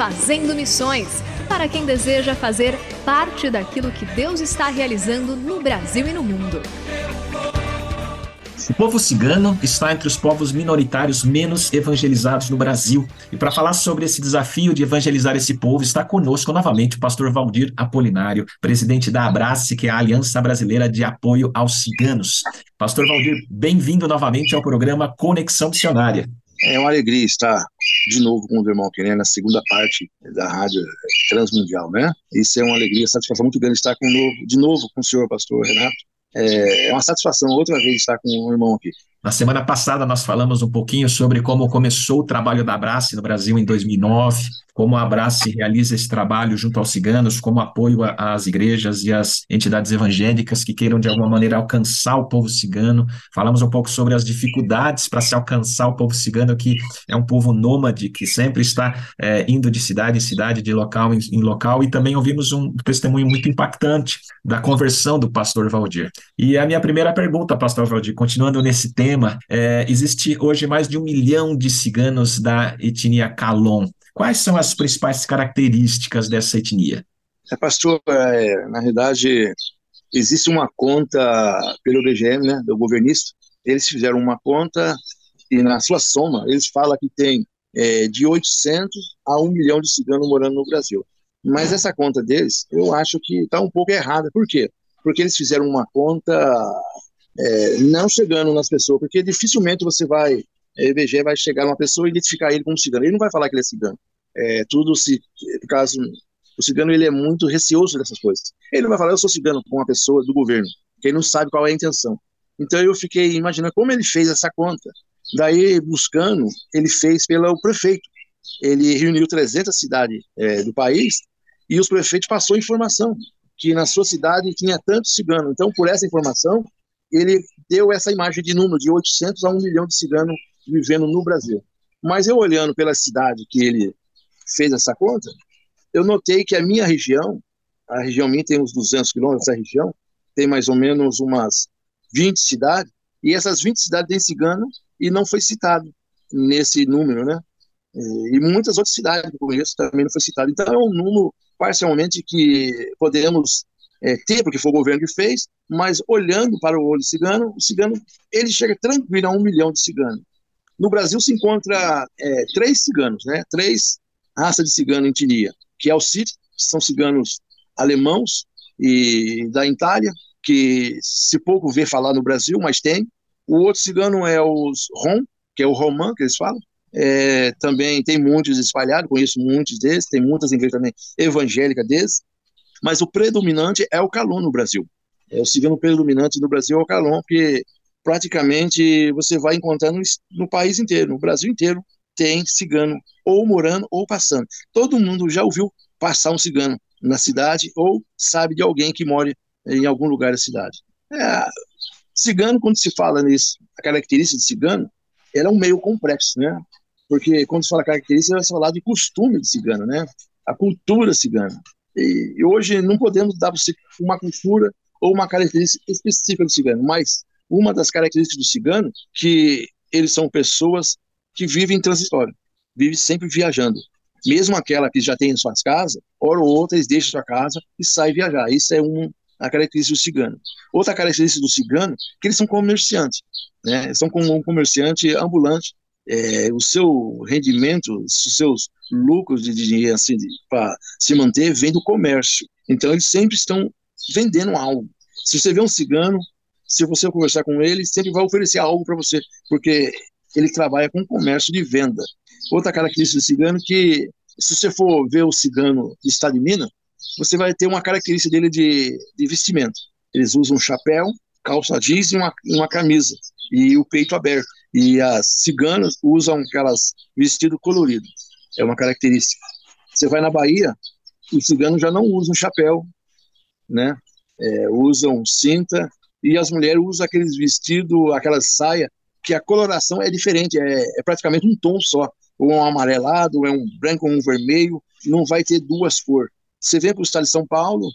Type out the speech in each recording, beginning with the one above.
Fazendo Missões para quem deseja fazer parte daquilo que Deus está realizando no Brasil e no mundo. O povo cigano está entre os povos minoritários menos evangelizados no Brasil. E para falar sobre esse desafio de evangelizar esse povo, está conosco novamente o pastor Valdir Apolinário, presidente da Abrace, que é a Aliança Brasileira de Apoio aos Ciganos. Pastor Valdir, bem-vindo novamente ao programa Conexão Missionária. É uma alegria estar de novo com o irmão Kené na segunda parte da rádio transmundial, né? Isso é uma alegria, satisfação muito grande estar com novo, de novo com o senhor pastor Renato. É, é uma satisfação outra vez estar com o irmão aqui. Na semana passada nós falamos um pouquinho sobre como começou o trabalho da Abrace no Brasil em 2009, como a Abrace realiza esse trabalho junto aos ciganos, como apoio às igrejas e às entidades evangélicas que queiram de alguma maneira alcançar o povo cigano. Falamos um pouco sobre as dificuldades para se alcançar o povo cigano, que é um povo nômade, que sempre está é, indo de cidade em cidade, de local em, em local, e também ouvimos um testemunho muito impactante da conversão do pastor Valdir. E a minha primeira pergunta, pastor Valdir, continuando nesse tema, é, existe hoje mais de um milhão de ciganos da etnia Calon. Quais são as principais características dessa etnia? É, pastor, é, na realidade, existe uma conta pelo BGM, né, do governista. Eles fizeram uma conta e na sua soma eles falam que tem é, de 800 a 1 milhão de ciganos morando no Brasil. Mas essa conta deles, eu acho que está um pouco errada. Por quê? Porque eles fizeram uma conta é, não chegando nas pessoas, porque dificilmente você vai a IBGE vai chegar uma pessoa e identificar ele como cigano. Ele não vai falar que ele é cigano. É, tudo se, por causa, o cigano ele é muito receoso dessas coisas. Ele não vai falar, eu sou cigano com uma pessoa do governo, que ele não sabe qual é a intenção. Então eu fiquei imaginando como ele fez essa conta. Daí, buscando, ele fez pelo prefeito. Ele reuniu 300 cidades é, do país e os prefeitos passou informação que na sua cidade tinha tanto cigano. Então, por essa informação, ele deu essa imagem de número de 800 a 1 milhão de ciganos vivendo no Brasil. Mas eu olhando pela cidade que ele fez essa conta, eu notei que a minha região, a região minha tem uns 200 quilômetros, essa região tem mais ou menos umas 20 cidades, e essas 20 cidades têm cigano e não foi citado nesse número, né? E muitas outras cidades que eu conheço também não foi citado. Então é um número parcialmente que podemos é, ter, porque foi o governo que fez, mas olhando para o olho cigano, o cigano ele chega tranquilo a um milhão de ciganos. No Brasil se encontra é, três ciganos, né? Três raças de cigano em etnia, que é o que são ciganos alemãos e da Itália, que se pouco vê falar no Brasil, mas tem. O outro cigano é os Rom, que é o Romã, que eles falam. É, também tem muitos espalhados, conheço muitos deles, tem muitas igrejas também evangélicas deles, mas o predominante é o Calon no Brasil. É, o cigano predominante no Brasil é o Calon, porque praticamente você vai encontrar no, no país inteiro, no Brasil inteiro, tem cigano ou morando ou passando. Todo mundo já ouviu passar um cigano na cidade ou sabe de alguém que mora em algum lugar da cidade. É, cigano, quando se fala nisso, a característica de cigano, ela é um meio complexo, né? Porque quando se fala característica, vai falar de costume de cigano, né? A cultura cigana. E, hoje não podemos dar uma cultura ou uma característica específica do cigano, mas uma das características do cigano que eles são pessoas que vivem transitório, vivem sempre viajando. Mesmo aquela que já tem suas casas, hora ou outra eles deixam sua casa e saem viajar. Isso é um, a característica do cigano. Outra característica do cigano que eles são comerciantes, né? São como um comerciante ambulante. É, o seu rendimento, os seus lucros de dinheiro assim, para se manter vem do comércio. Então eles sempre estão vendendo algo. Se você vê um cigano, se você conversar com ele, sempre vai oferecer algo para você, porque ele trabalha com comércio de venda. Outra característica do cigano que, se você for ver o cigano do estado de Minas, você vai ter uma característica dele de, de vestimento. Eles usam um chapéu, calça jeans e uma, uma camisa, e o peito aberto. E as ciganas usam aquelas vestido colorido. É uma característica. Você vai na Bahia, os ciganos já não usam chapéu, né? É, usam cinta e as mulheres usam aqueles vestidos, aquelas saia que a coloração é diferente, é, é, praticamente um tom só, ou um amarelado, ou é um branco ou um vermelho, não vai ter duas cores. Você vem para o estado de São Paulo,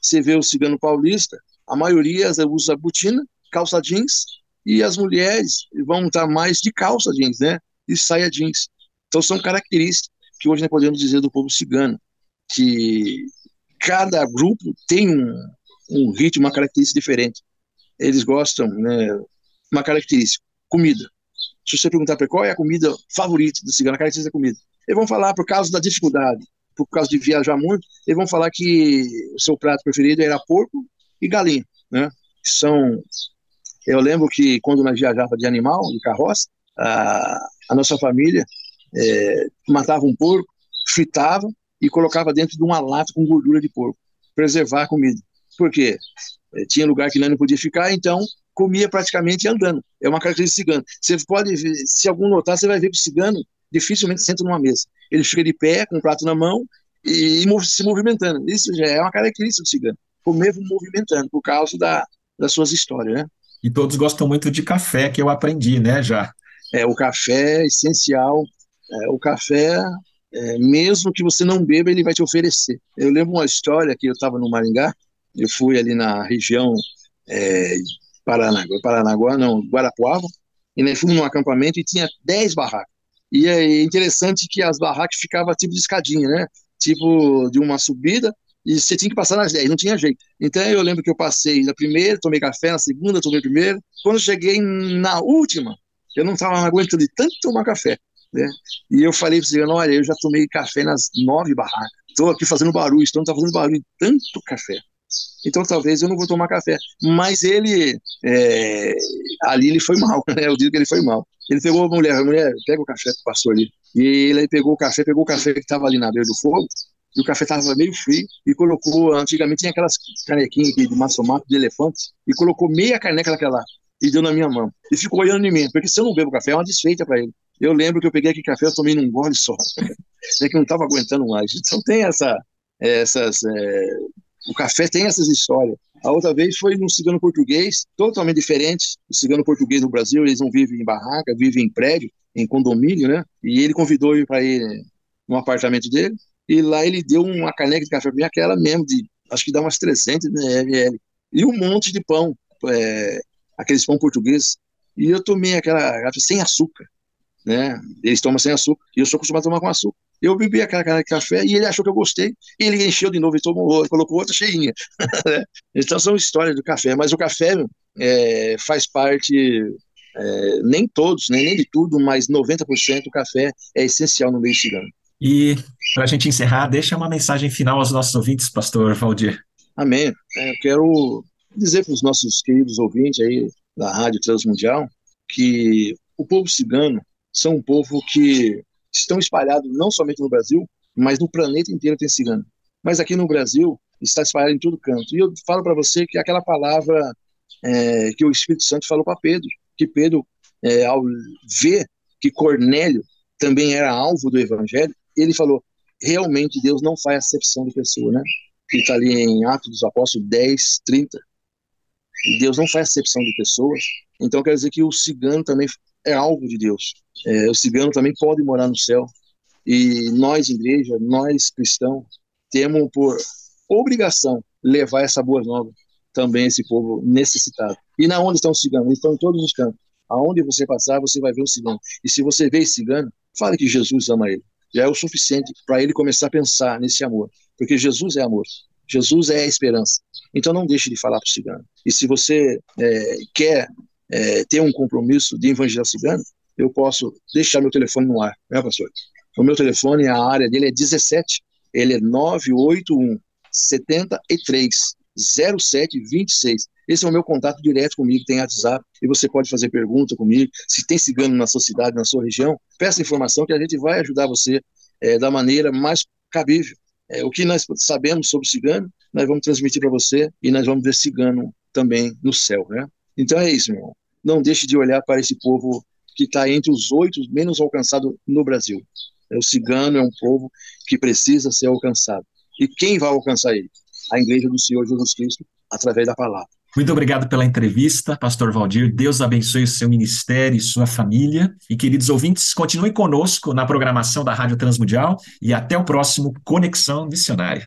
você vê o cigano paulista, a maioria usa botina, calça jeans, e as mulheres vão estar mais de calça jeans, né? E saia jeans. Então são características que hoje nós podemos dizer do povo cigano, que cada grupo tem um, um ritmo, uma característica diferente. Eles gostam, né? Uma característica, comida. Se você perguntar para qual é a comida favorita do cigano, a característica da comida, eles vão falar por causa da dificuldade, por causa de viajar muito, eles vão falar que o seu prato preferido era porco e galinha, né? São, eu lembro que quando nós viajava de animal, de carroça, a, a nossa família é, matava um porco, fritava e colocava dentro de uma lata com gordura de porco, preservar a comida. Por quê? É, tinha lugar que não podia ficar, então comia praticamente andando. É uma característica cigana. Você pode, ver, se algum notar, você vai ver que o cigano dificilmente senta numa mesa. Ele fica de pé, com o prato na mão e, e se movimentando. Isso já é uma característica do cigano. Comer movimentando, por causa da, das suas histórias, né? E todos gostam muito de café, que eu aprendi, né, já. É, o café é essencial. É, o café, é, mesmo que você não beba, ele vai te oferecer. Eu lembro uma história que eu estava no Maringá, eu fui ali na região é, Paranaguá, Paranaguá, não, Guarapuava, e nós fomos num acampamento e tinha 10 barracas. E é interessante que as barracas ficavam tipo de escadinha, né? Tipo de uma subida, e você tinha que passar nas 10, não tinha jeito. Então eu lembro que eu passei na primeira, tomei café, na segunda, tomei primeiro. Quando eu cheguei na última, eu não estava aguentando de tanto tomar café. Né? E eu falei para você, olha, eu já tomei café nas nove barracas. Estou aqui fazendo barulho, então está fazendo barulho tanto café então talvez eu não vou tomar café. Mas ele, é, ali ele foi mal, né? Eu digo que ele foi mal. Ele pegou a mulher, a mulher, pega o café que passou ali. E ele pegou o café, pegou o café que estava ali na beira do fogo, e o café estava meio frio, e colocou, antigamente tinha aquelas canequinhas de massomato de elefante, e colocou meia caneca daquela e deu na minha mão. E ficou olhando em mim, porque se eu não bebo café, é uma desfeita para ele. Eu lembro que eu peguei aquele café, eu tomei num gole só, é que eu não estava aguentando mais. Então tem essa, essas é, o café tem essas histórias. A outra vez foi num cigano português, totalmente diferente. O cigano português no Brasil, eles não vivem em barraca, vivem em prédio, em condomínio, né? E ele convidou eu para ir no apartamento dele. E lá ele deu uma caneca de café para mim, aquela mesmo, de acho que dá umas 300 ml. E um monte de pão, é, aqueles pão portugueses. E eu tomei aquela sem açúcar, né? Eles tomam sem açúcar. E eu sou acostumado a tomar com açúcar. Eu bebi aquela caneca de café e ele achou que eu gostei, e ele encheu de novo e tomou colocou outra cheinha. então são histórias do café, mas o café é, faz parte, é, nem todos, né, nem de tudo, mas 90% do café é essencial no meio cigano. E para a gente encerrar, deixa uma mensagem final aos nossos ouvintes, pastor Valdir. Amém. É, eu quero dizer para os nossos queridos ouvintes aí da Rádio Transmundial que o povo cigano são um povo que estão espalhados não somente no Brasil, mas no planeta inteiro tem cigano. Mas aqui no Brasil está espalhado em todo canto. E eu falo para você que aquela palavra é, que o Espírito Santo falou para Pedro, que Pedro, é, ao ver que Cornélio também era alvo do Evangelho, ele falou: realmente Deus não faz acepção de pessoa, né? Que está ali em Atos dos Apóstolos 10, 30. Deus não faz acepção de pessoas. Então quer dizer que o cigano também é algo de Deus. É, o cigano também pode morar no céu. E nós, igreja, nós cristãos, temos por obrigação levar essa boa nova também a esse povo necessitado. E na onde estão os ciganos? Eles estão em todos os campos. Aonde você passar, você vai ver um cigano. E se você vê esse cigano, fale que Jesus ama ele. Já é o suficiente para ele começar a pensar nesse amor. Porque Jesus é amor. Jesus é a esperança. Então não deixe de falar para o cigano. E se você é, quer é, ter um compromisso de evangelizar cigano, eu posso deixar meu telefone no ar, né, pastor? O meu telefone, a área dele é 17, ele é 981 73 0726. Esse é o meu contato direto comigo, tem WhatsApp, e você pode fazer pergunta comigo. Se tem cigano na sua cidade, na sua região, peça informação que a gente vai ajudar você é, da maneira mais cabível. É, o que nós sabemos sobre cigano, nós vamos transmitir para você e nós vamos ver cigano também no céu, né? Então é isso, meu irmão. Não deixe de olhar para esse povo que está entre os oito menos alcançados no Brasil. É, o cigano é um povo que precisa ser alcançado. E quem vai alcançar ele? A igreja do Senhor Jesus Cristo, através da palavra. Muito obrigado pela entrevista, Pastor Valdir. Deus abençoe o seu ministério e sua família. E, queridos ouvintes, continuem conosco na programação da Rádio Transmundial e até o próximo Conexão Missionária.